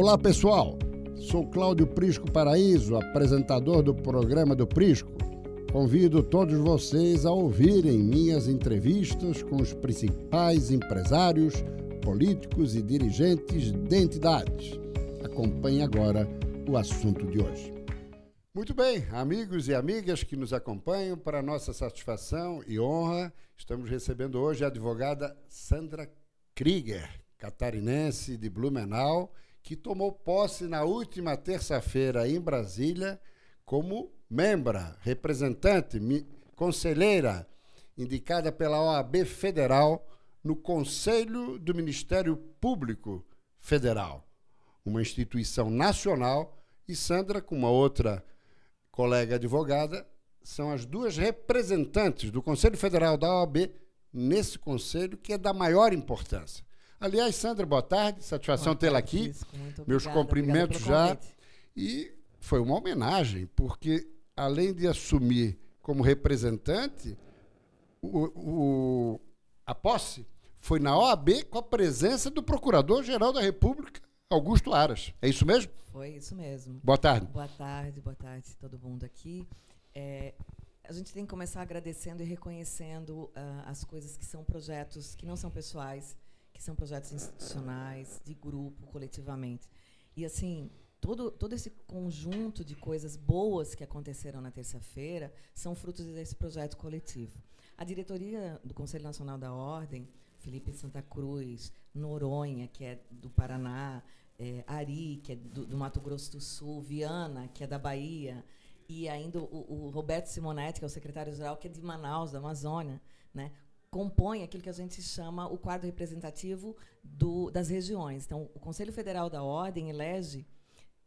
Olá, pessoal. Sou Cláudio Prisco Paraíso, apresentador do programa do Prisco. Convido todos vocês a ouvirem minhas entrevistas com os principais empresários, políticos e dirigentes de entidades. Acompanhe agora o assunto de hoje. Muito bem, amigos e amigas que nos acompanham, para nossa satisfação e honra, estamos recebendo hoje a advogada Sandra Krieger, catarinense de Blumenau, que tomou posse na última terça-feira em Brasília como membra, representante, conselheira, indicada pela OAB Federal no Conselho do Ministério Público Federal, uma instituição nacional, e Sandra, com uma outra colega advogada, são as duas representantes do Conselho Federal da OAB nesse conselho, que é da maior importância. Aliás, Sandra, boa tarde, satisfação tê-la aqui. Meus cumprimentos já. E foi uma homenagem, porque além de assumir como representante, o, o, a posse foi na OAB com a presença do Procurador-Geral da República, Augusto Aras. É isso mesmo? Foi isso mesmo. Boa tarde. Boa tarde, boa tarde todo mundo aqui. É, a gente tem que começar agradecendo e reconhecendo uh, as coisas que são projetos que não são pessoais, que são projetos institucionais, de grupo, coletivamente. E assim, todo, todo esse conjunto de coisas boas que aconteceram na terça-feira são frutos desse projeto coletivo. A diretoria do Conselho Nacional da Ordem, Felipe Santa Cruz, Noronha, que é do Paraná, é, Ari, que é do, do, Mato Grosso do Sul, Viana, que é da Bahia, e ainda o, o Roberto Simonetti, que é o secretário-geral, que é de Manaus, da Amazônia, né? Compõe aquilo que a gente chama o quadro representativo do, das regiões. Então, o Conselho Federal da Ordem elege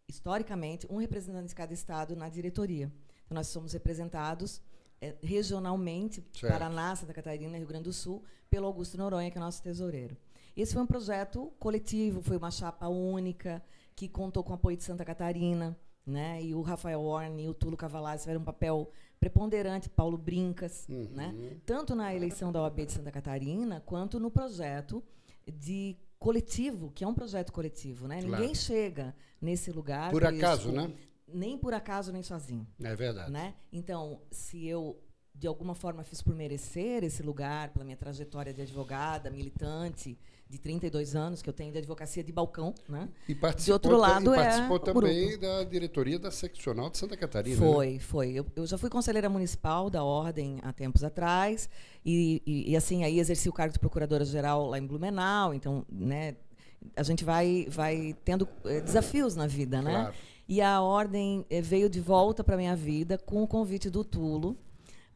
historicamente, um representante de cada estado na diretoria. Então, nós somos representados é, regionalmente, certo. Paraná, Santa Catarina, Rio Grande do Sul, pelo Augusto Noronha, que é nosso tesoureiro. Esse foi um projeto coletivo, foi uma chapa única, que contou com o apoio de Santa Catarina, né? E o Rafael Warren e o Tulo Cavalazzi tiveram um papel preponderante, Paulo Brincas, uhum. né? Tanto na eleição da OAB de Santa Catarina, quanto no projeto de coletivo, que é um projeto coletivo, né? Claro. Ninguém chega nesse lugar por acaso, isso, né? Nem por acaso nem sozinho. É verdade. Né? Então, se eu de alguma forma fiz por merecer esse lugar, pela minha trajetória de advogada, militante, de 32 anos que eu tenho de advocacia de balcão, né? E participou, de outro lado e participou é também da diretoria da seccional de Santa Catarina. Foi, né? foi. Eu, eu, já fui conselheira municipal da ordem há tempos atrás e, e, e assim aí exerci o cargo de procuradora geral lá em Blumenau, então, né? A gente vai vai tendo eh, desafios na vida, né? Claro. E a ordem eh, veio de volta para minha vida com o convite do Tulo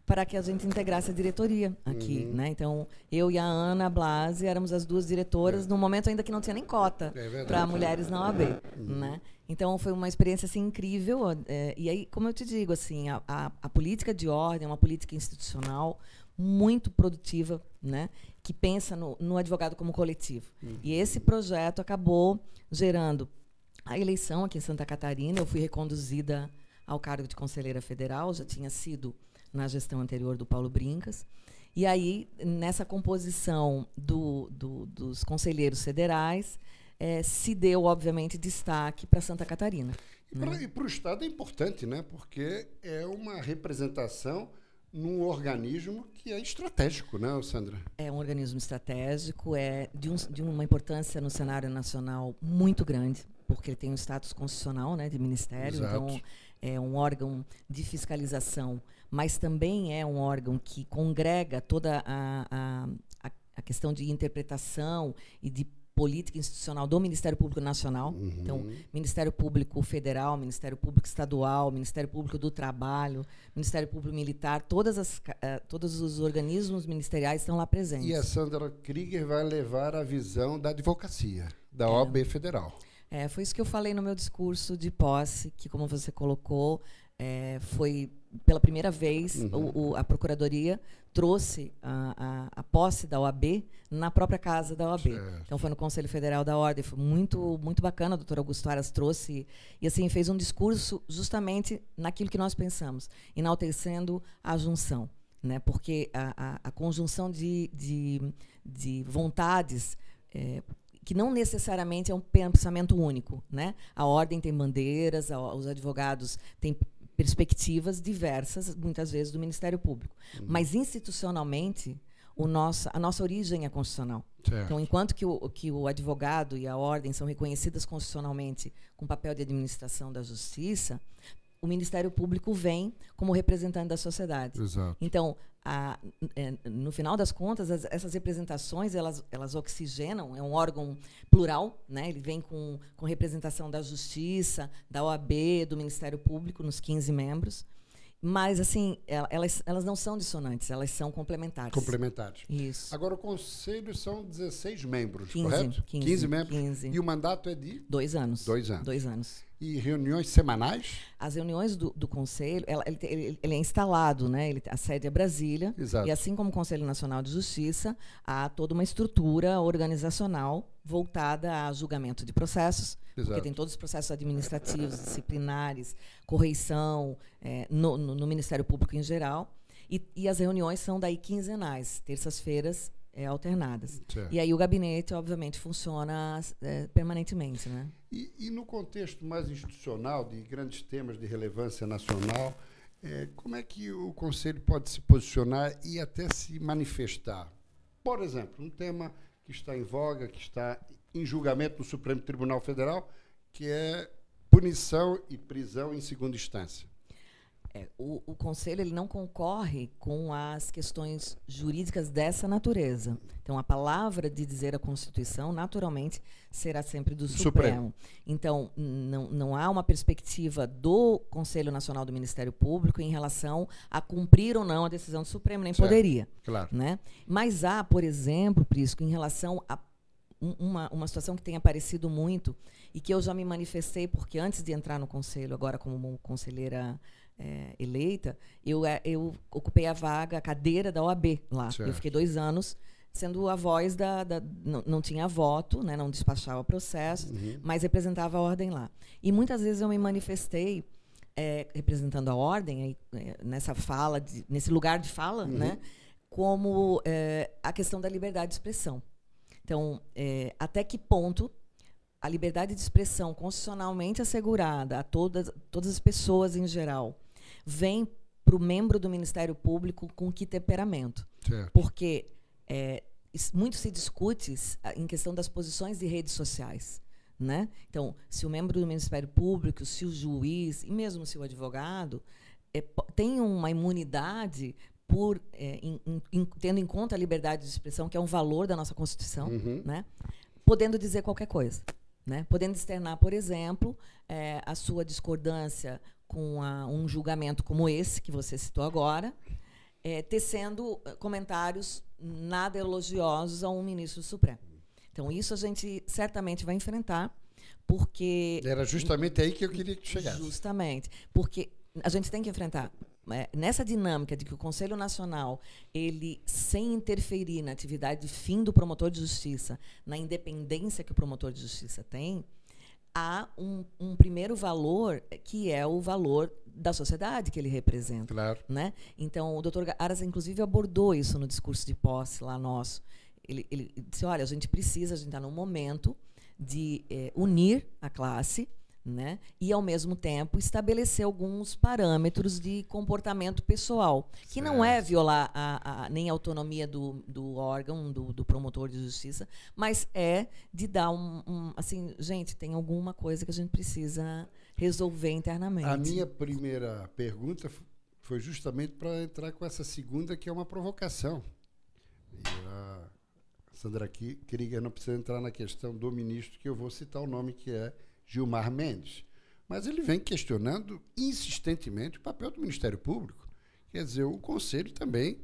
para que a gente integrasse a diretoria aqui, uhum. né? Então, eu e a Ana Blasi éramos as duas diretoras, é. no momento ainda que não tinha nem cota é para mulheres na OAB, uhum. né? Então, foi uma experiência assim incrível. É, e aí, como eu te digo, assim, a, a, a, política de ordem é uma política institucional muito produtiva, né? Que pensa no, no advogado como coletivo. Uhum. E esse projeto acabou gerando a eleição aqui em Santa Catarina. Eu fui reconduzida ao cargo de conselheira federal, já tinha sido na gestão anterior do Paulo Brincas. E aí, nessa composição do, do, dos conselheiros federais, é, se deu, obviamente, destaque para Santa Catarina. E né? para o Estado é importante, né? porque é uma representação num organismo que é estratégico, né, Sandra? É um organismo estratégico, é de, um, de uma importância no cenário nacional muito grande, porque ele tem um status constitucional né, de ministério, Exato. então é um órgão de fiscalização mas também é um órgão que congrega toda a, a, a questão de interpretação e de política institucional do Ministério Público Nacional. Uhum. Então, Ministério Público Federal, Ministério Público Estadual, Ministério Público do Trabalho, Ministério Público Militar, todas as, uh, todos os organismos ministeriais estão lá presentes. E a Sandra Krieger vai levar a visão da advocacia, da é. OAB Federal. É, foi isso que eu falei no meu discurso de posse, que, como você colocou, é, foi pela primeira vez uhum. o, o, a Procuradoria trouxe a, a, a, posse da OAB na própria casa da OAB. Certo. Então foi no Conselho Federal da Ordem, foi muito muito bacana, o doutor Augusto Aras trouxe e assim fez um discurso justamente naquilo que nós pensamos, enaltecendo a junção, né? Porque a, a conjunção de, de, de vontades é, que não necessariamente é um pensamento único. Né? A ordem tem bandeiras, a, os advogados têm perspectivas diversas, muitas vezes, do Ministério Público. Uhum. Mas, institucionalmente, o nosso, a nossa origem é constitucional. Certo. Então, enquanto que o, que o advogado e a ordem são reconhecidas constitucionalmente com papel de administração da justiça, o Ministério Público vem como representante da sociedade. Exato. Então, a, é, no final das contas, as, essas representações elas, elas oxigenam, é um órgão plural, né? ele vem com, com representação da Justiça, da OAB, do Ministério Público, nos 15 membros. Mas, assim, elas, elas não são dissonantes, elas são complementares. Complementares. Isso. Agora, o Conselho são 16 membros, 15, correto? 15, 15 membros. 15. E o mandato é de? Dois anos. Dois anos. Dois anos. E reuniões semanais? As reuniões do, do Conselho, ela, ele, ele, ele, é instalado, né? Ele, a sede é Brasília. Exato. E assim como o Conselho Nacional de Justiça, há toda uma estrutura organizacional voltada a julgamento de processos, Exato. porque tem todos os processos administrativos, disciplinares, correição, é, no, no, no, Ministério Público em geral. E, e as reuniões são daí quinzenais, terças-feiras é, alternadas. Certo. E aí o gabinete, obviamente, funciona é, permanentemente. Né? E, e, no contexto mais institucional, de grandes temas de relevância nacional, é, como é que o Conselho pode se posicionar e até se manifestar? Por exemplo, um tema que está em voga, que está em julgamento no Supremo Tribunal Federal, que é punição e prisão em segunda instância. É, o, o, Conselho ele não concorre com as questões jurídicas dessa natureza. Então, a palavra de dizer a Constituição, naturalmente, será sempre do Supremo. Supremo. Então, não, não há uma perspectiva do Conselho Nacional do Ministério Público em relação a cumprir ou não a decisão do Supremo, nem certo. poderia. Claro. Né? Mas há, por exemplo, Prisco, em relação a uma, uma situação que tem aparecido muito e que eu já me manifestei, porque antes de entrar no Conselho, agora como conselheira é, eleita, eu, é, eu ocupei a vaga, a cadeira da OAB lá. Certo. Eu fiquei dois anos sendo a voz da. da não, não, tinha voto, né, não despachava processos, uhum. mas representava a ordem lá. E muitas vezes eu me manifestei. É, representando a ordem aí, é, nessa fala de, nesse lugar de fala uhum. né como é, a questão da liberdade de expressão então é, até que ponto a liberdade de expressão constitucionalmente assegurada a todas todas as pessoas em geral vem para o membro do Ministério Público com que temperamento. Certo. Porque é, muito se discute em questão das posições de redes sociais. Né? Então, se o membro do Ministério Público, se o juiz e mesmo se o advogado é, tem uma imunidade por é, in, in, tendo em conta a liberdade de expressão, que é um valor da nossa Constituição, uhum. né? podendo dizer qualquer coisa. Né? Podendo externar, por exemplo, é, a sua discordância com a, um julgamento como esse que você citou agora, é, tecendo eh, comentários nada elogiosos a um ministro do Supremo. Então, isso a gente certamente vai enfrentar, porque. Era justamente aí que eu queria que chegasse. Justamente. Porque a gente tem que enfrentar. É, nessa dinâmica de que o Conselho Nacional, ele, sem interferir na atividade de fim do promotor de justiça, na independência que o promotor de justiça tem, há um, um, primeiro valor que é o valor da sociedade que ele representa. Claro. Né? Então, o doutor Aras, inclusive, abordou isso no discurso de posse lá nosso. Ele, ele disse, olha, a gente precisa, a gente está num momento de é, unir a classe, né? e, ao mesmo tempo, estabelecer alguns parâmetros de comportamento pessoal, que certo. não é violar a, a, nem a autonomia do, do órgão, do, do, promotor de justiça, mas é de dar um, um, Assim, gente, tem alguma coisa que a gente precisa resolver internamente. A minha primeira pergunta foi justamente para entrar com essa segunda, que é uma provocação. E a Sandra Krieger não precisa entrar na questão do ministro, que eu vou citar o nome que é Gilmar Mendes. Mas ele vem questionando insistentemente o papel do Ministério Público. Quer dizer, o Conselho também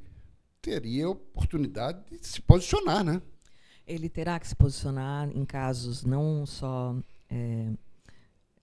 teria oportunidade de se posicionar, né? Ele terá que se posicionar em casos não só é,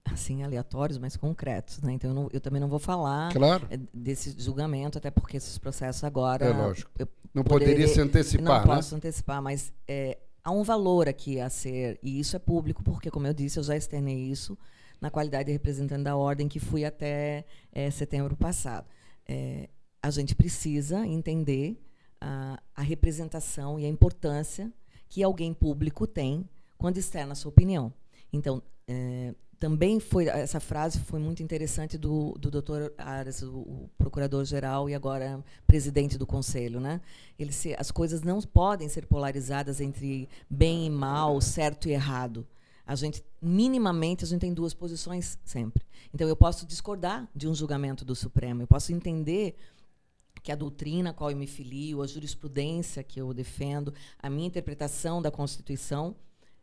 assim aleatórios, mas concretos, né? Então eu, não, eu, também não vou falar claro. É, desse julgamento, até porque esses processos agora é lógico. não poderia, poderia se antecipar, não né? posso antecipar, mas é, há um valor aqui a ser, e isso é público, porque, como eu disse, eu já externei isso na qualidade de representante da ordem que fui até é, setembro passado. É, a gente precisa entender a, a representação e a importância que alguém público tem quando externa a sua opinião. Então, é, também foi essa frase foi muito interessante do, do Dr. Aras, o, o procurador-geral e agora presidente do conselho, né? Ele se, as coisas não podem ser polarizadas entre bem e mal, certo e errado. A gente minimamente a gente tem duas posições sempre. Então eu posso discordar de um julgamento do Supremo, eu posso entender que a doutrina a qual eu me filio, a jurisprudência que eu defendo, a minha interpretação da Constituição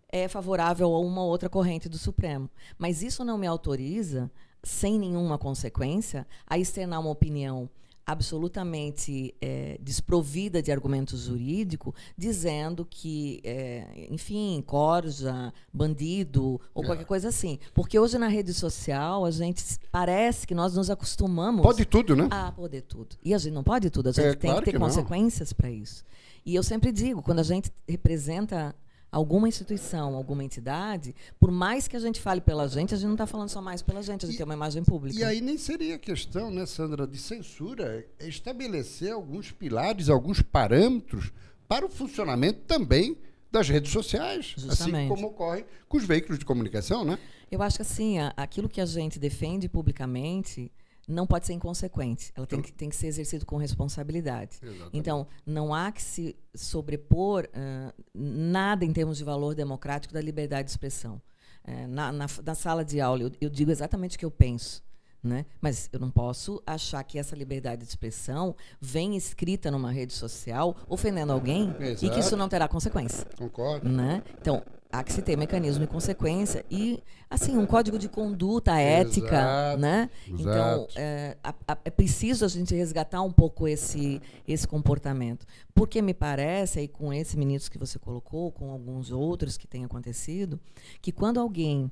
é favorável a uma ou outra corrente do Supremo. Mas isso não me autoriza, sem nenhuma consequência, a externar uma opinião absolutamente é, desprovida de argumento jurídico, dizendo que, é, enfim, corja, bandido ou é. qualquer coisa assim. Porque hoje na rede social a gente parece que nós nos acostumamos. Pode tudo, né? A poder tudo. E a gente não pode tudo, a gente é, tem claro que ter que consequências para isso. E eu sempre digo, quando a gente representa alguma instituição, alguma entidade, por mais que a gente fale pela gente, a gente não está falando só mais pela gente, a gente e, tem uma imagem pública. E aí nem seria questão, né, Sandra, de censura, é estabelecer alguns pilares, alguns parâmetros para o funcionamento também das redes sociais, assim Justamente. assim como ocorre com os veículos de comunicação, né? Eu acho que assim, aquilo que a gente defende publicamente não pode ser inconsequente. Ela tem que, tem que ser exercido com responsabilidade. Exatamente. Então, não há que se sobrepor uh, nada em termos de valor democrático da liberdade de expressão. Uh, na, na, na, sala de aula, eu, eu digo exatamente o que eu penso. Né? Mas eu não posso achar que essa liberdade de expressão vem escrita numa rede social ofendendo alguém Exato. e que isso não terá consequência. Concordo. Né? Então, há que se ter mecanismo de consequência e assim um código de conduta ética exato, né? Então é, a, a, é, preciso a gente resgatar um pouco esse esse comportamento. Porque me parece aí com esse ministro que você colocou com alguns outros que têm acontecido que quando alguém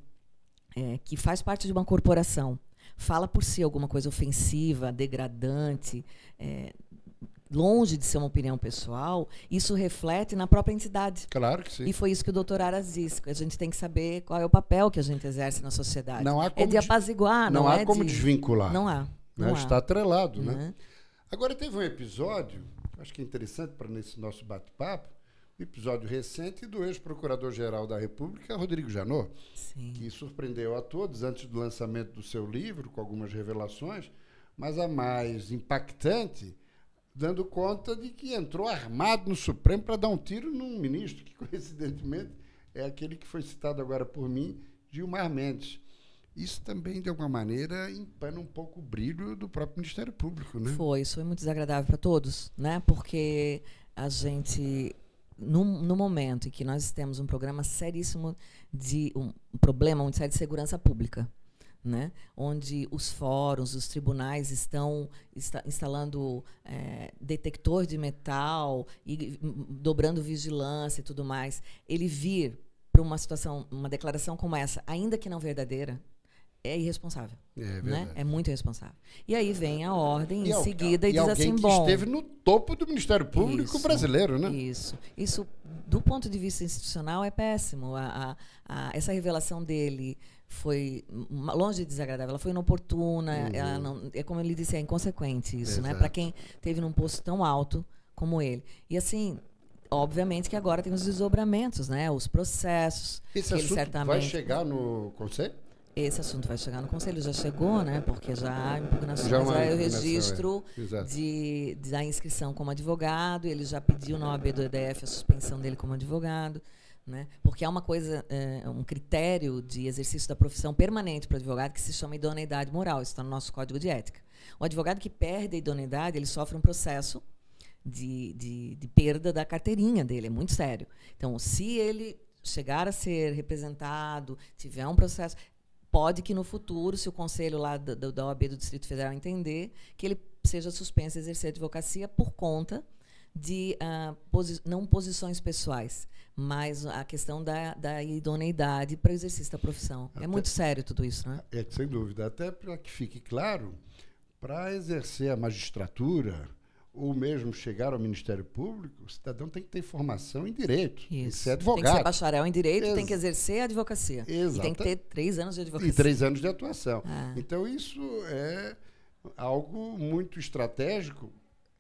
é, que faz parte de uma corporação fala por si alguma coisa ofensiva degradante é, longe de ser uma opinião pessoal, isso reflete na própria entidade. Claro que sim. E foi isso que o doutor Aras disse. A gente tem que saber qual é o papel que a gente exerce na sociedade. Não há como é de apaziguar, não, não há é como de... desvincular. Não há. Não né? Está atrelado, né? né? Agora teve um episódio, acho que é interessante para nesse nosso bate-papo, um episódio recente do ex-procurador-geral da República, Rodrigo Janot, Sim. que surpreendeu a todos antes do lançamento do seu livro, com algumas revelações, mas a mais impactante dando conta de que entrou armado no Supremo para dar um tiro num ministro, que coincidentemente é aquele que foi citado agora por mim, Gilmar Mendes. Isso também, de alguma maneira, empana um pouco o brilho do próprio Ministério Público, né? Foi, isso foi muito desagradável para todos, né? Porque a gente, no, no, momento em que nós temos um programa seríssimo de um problema muito sério de segurança pública, né? onde os fóruns, os tribunais estão insta instalando é, detector de metal e dobrando vigilância e tudo mais, ele vir para uma situação, uma declaração como essa, ainda que não verdadeira, é irresponsável. É, né? é muito irresponsável. E aí vem a ordem e em seguida e, e diz assim, bom... esteve no topo do Ministério Público isso, brasileiro, né? Isso. Isso, do ponto de vista institucional, é péssimo. A, a, a, essa revelação dele foi longe de desagradável, ela foi inoportuna, uhum. ela não, é como ele disse, é inconsequente isso, né? Exato. né? Para quem teve num posto tão alto como ele. E assim, obviamente que agora tem os desdobramentos, né? Os processos. Esse assunto certamente... vai chegar no conselho? Esse assunto vai chegar no conselho, já chegou, né? Porque já há impugnações, já é o registro é. de, da inscrição como advogado, ele já pediu na OAB do EDF a suspensão dele como advogado. Né? Porque há uma coisa, é, um critério de exercício da profissão permanente para o advogado que se chama idoneidade moral. Isso está no nosso código de ética. O advogado que perde a idoneidade, ele sofre um processo de, de, de perda da carteirinha dele. É muito sério. Então, se ele chegar a ser representado, tiver um processo, pode que no futuro, se o conselho lá da, da OAB do Distrito Federal entender, que ele seja suspenso de exercer a advocacia por conta de uh, posi não posições pessoais, mas a questão da, da idoneidade para o exercício da profissão. É até, é muito sério tudo isso, né? É, sem dúvida. Até para que fique claro, para exercer a magistratura ou mesmo chegar ao Ministério Público, o cidadão tem que ter formação em direito, isso. tem que ser advogado. Tem que ser bacharel em direito, Ex tem que exercer a advocacia. Exato. E tem que ter três anos de advocacia. E três anos de atuação. Ah. Então, isso é algo muito estratégico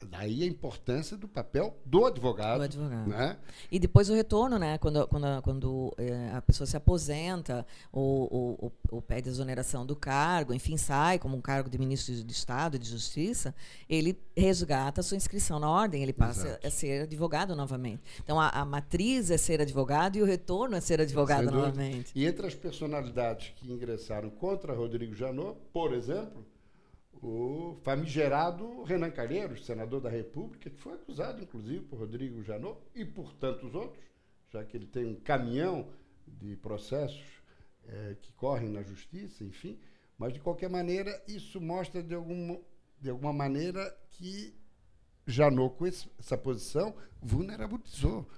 daí a importância do papel do advogado. Do advogado. Né? E depois o retorno, né? Quando, quando, quando é, a pessoa se aposenta ou, ou, ou, pede exoneração do cargo, enfim, sai como um cargo de ministro de Estado, de Justiça, ele resgata a sua inscrição na ordem, ele passa Exato. a ser advogado novamente. Então, a, a, matriz é ser advogado e o retorno é ser advogado novamente. E entre as personalidades que ingressaram contra Rodrigo Janot, por exemplo, o famigerado Renan Calheiros, senador da República, que foi acusado, inclusive, por Rodrigo Janot e por tantos outros, já que ele tem um caminhão de processos é, que correm na justiça, enfim. Mas, de qualquer maneira, isso mostra, de, algum, de alguma maneira, que Janot, com essa posição, vulnerabilizou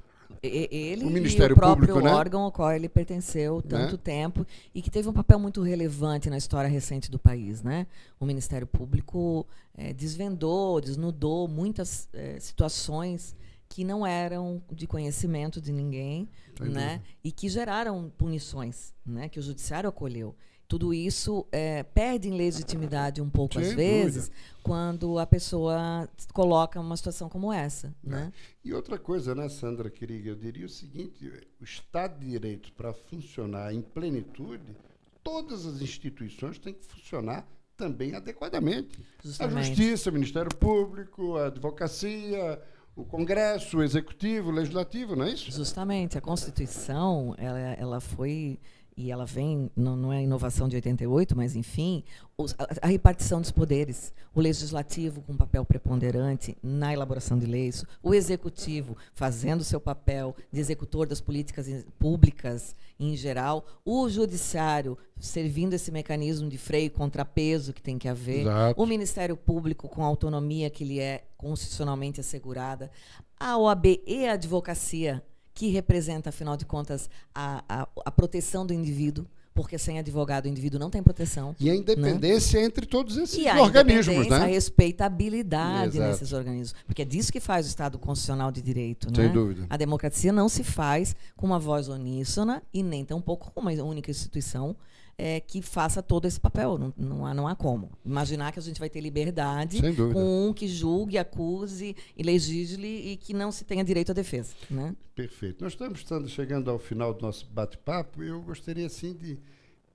ele o Ministério e o próprio Público, né? órgão ao qual ele pertenceu tanto né? tempo e que teve um papel muito relevante na história recente do país. Né? O Ministério Público é, desvendou, desnudou muitas é, situações que não eram de conhecimento de ninguém né? e que geraram punições né? que o Judiciário acolheu. Tudo isso é, perde em legitimidade um pouco, Sem às vezes, dúvida. quando a pessoa coloca uma situação como essa. É. Né? E outra coisa, né, Sandra querida, eu diria o seguinte: o Estado de Direito, para funcionar em plenitude, todas as instituições têm que funcionar também adequadamente. Justamente. A Justiça, o Ministério Público, a Advocacia, o Congresso, o Executivo, o Legislativo, não é isso? Justamente. A Constituição, ela, ela foi e ela vem, não, não é inovação de 88, mas enfim, os, a, a, repartição dos poderes, o legislativo com papel preponderante na elaboração de leis, o executivo fazendo seu papel de executor das políticas públicas em geral, o judiciário servindo esse mecanismo de freio e contrapeso que tem que haver, Exato. o Ministério Público com a autonomia que lhe é constitucionalmente assegurada, a OAB e a advocacia que representa, afinal de contas, a, a, a proteção do indivíduo porque sem advogado o indivíduo não tem proteção. E a independência né? entre todos esses e organismos, né? A respeitabilidade Exato. nesses organismos. Porque é disso que faz o Estado constitucional de direito. Sem né? dúvida. A democracia não se faz com uma voz uníssona e nem tampouco com uma única instituição é, que faça todo esse papel. Não, não, há, não há como. Imaginar que a gente vai ter liberdade com um que julgue, acuse e legisle e que não se tenha direito à defesa. Né? Perfeito. Nós estamos chegando ao final do nosso bate-papo eu gostaria assim de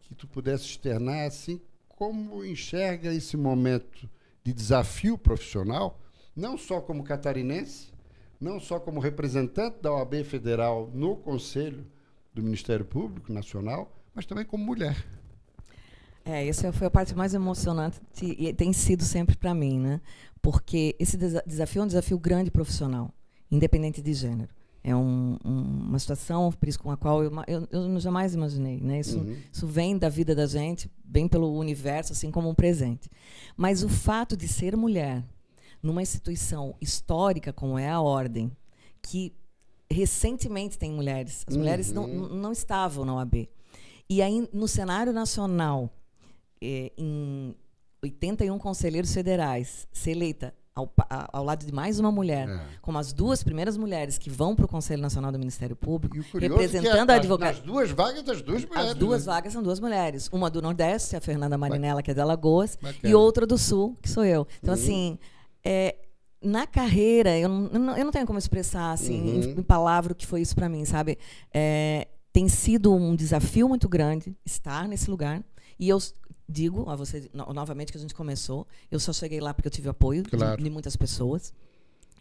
que tu pudesse externar assim como enxerga esse momento de desafio profissional, não só como catarinense, não só como representante da OAB Federal no Conselho do Ministério Público Nacional, mas também como mulher. É, essa foi a parte mais emocionante e tem sido sempre para mim, né? Porque esse desafio é um desafio grande profissional, independente de gênero. É um, um, uma situação, por isso, com a qual eu, eu, eu jamais imaginei. Né? Isso, uhum. isso vem da vida da gente, vem pelo universo, assim como um presente. Mas o fato de ser mulher numa instituição histórica como é a Ordem, que recentemente tem mulheres, as mulheres uhum. não, não estavam na OAB. E aí, no cenário nacional, é, em 81 conselheiros federais, ser eleita ao, ao, lado de mais uma mulher, é. como as duas primeiras mulheres que vão para o Conselho Nacional do Ministério Público, é representando é, a advocacia. As duas vagas das duas mulheres. As duas né? vagas são duas mulheres. Uma do Nordeste, a Fernanda Marinella, que é de Alagoas, Bacana. e outra do Sul, que sou eu. Então, uhum. assim, é, na carreira, eu não, eu não tenho como expressar assim, uhum. em, em palavra o que foi isso para mim, sabe? É, tem sido um desafio muito grande estar nesse lugar. E eu digo a você no, novamente que a gente começou, eu só cheguei lá porque eu tive apoio claro. de, de, muitas pessoas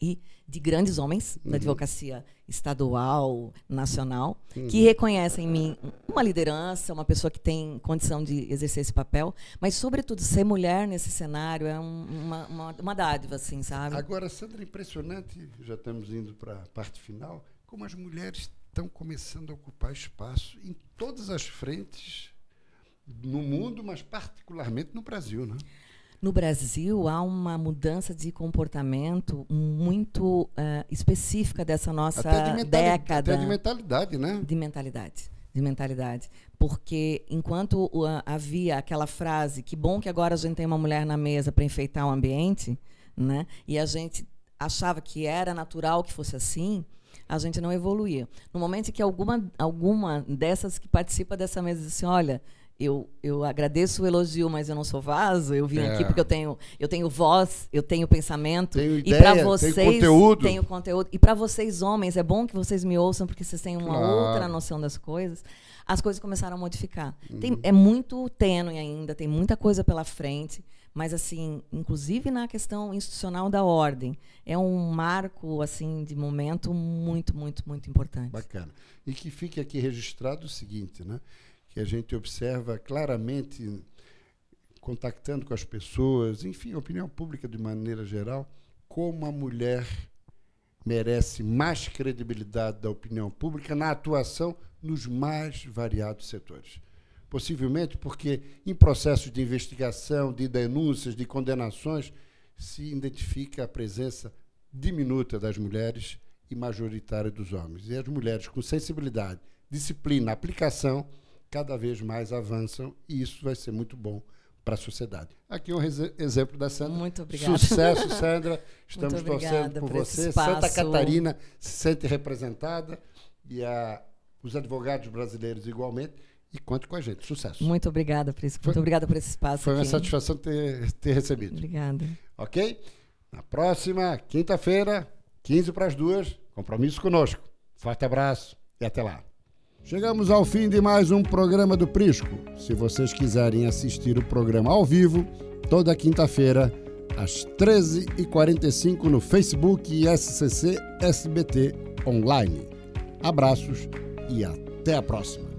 e de grandes homens uhum. da advocacia estadual, nacional, uhum. que reconhecem em mim uma liderança, uma pessoa que tem condição de exercer esse papel, mas sobretudo ser mulher nesse cenário é um, uma, uma, uma dádiva, assim, sabe? Agora, Sandra, impressionante, já estamos indo para a parte final, como as mulheres estão começando a ocupar espaço em todas as frentes no mundo, mas particularmente no Brasil, né? No Brasil há uma mudança de comportamento muito uh, específica dessa nossa de década. Até de mentalidade, né? De mentalidade. De mentalidade. Porque enquanto uh, havia aquela frase, que bom que agora a gente tem uma mulher na mesa para enfeitar o ambiente, né? e a gente achava que era natural que fosse assim, a gente não evoluía. No momento em que alguma, alguma dessas que participa dessa mesa diz assim, olha, eu, eu agradeço o elogio, mas eu não sou vaso. Eu vim É. aqui porque eu tenho, eu tenho voz, eu tenho pensamento. Tenho e ideia, para tenho vocês conteúdo. tenho conteúdo. E para vocês homens é bom que vocês me ouçam porque vocês têm uma Claro. outra noção das coisas. As coisas começaram a modificar. Tem- Uhum. é muito tênue ainda, tem muita coisa pela frente. Mas assim, inclusive na questão institucional da ordem, é um marco assim de momento muito, muito, muito importante. Bacana. E que fique aqui registrado o seguinte, né? Que a gente observa claramente, contactando com as pessoas, enfim, a opinião pública de maneira geral, como a mulher merece mais credibilidade da opinião pública na atuação nos mais variados setores. Possivelmente porque em processos de investigação, de denúncias, de condenações, se identifica a presença diminuta das mulheres e majoritária dos homens. E as mulheres com sensibilidade, disciplina, aplicação, cada vez mais avançam e isso vai ser muito bom para a sociedade. Aqui um exemplo da Sandra. Muito obrigada. Sucesso, Sandra. Estamos torcendo por por você. Santa. Catarina se sente representada e a, os advogados brasileiros igualmente. E conte com a gente. Sucesso. Muito obrigada, Prisco. Foi- Muito obrigada por esse espaço. Foi uma aqui. satisfação ter, ter recebido. Obrigada. Ok? Na próxima, quinta-feira, 15 para as duas, compromisso conosco. Forte abraço e até lá. Chegamos ao fim de mais um programa do Prisco. Se vocês quiserem assistir o programa ao vivo, toda quinta-feira, às 13h45 no Facebook e SCC SBT Online. Abraços e até a próxima.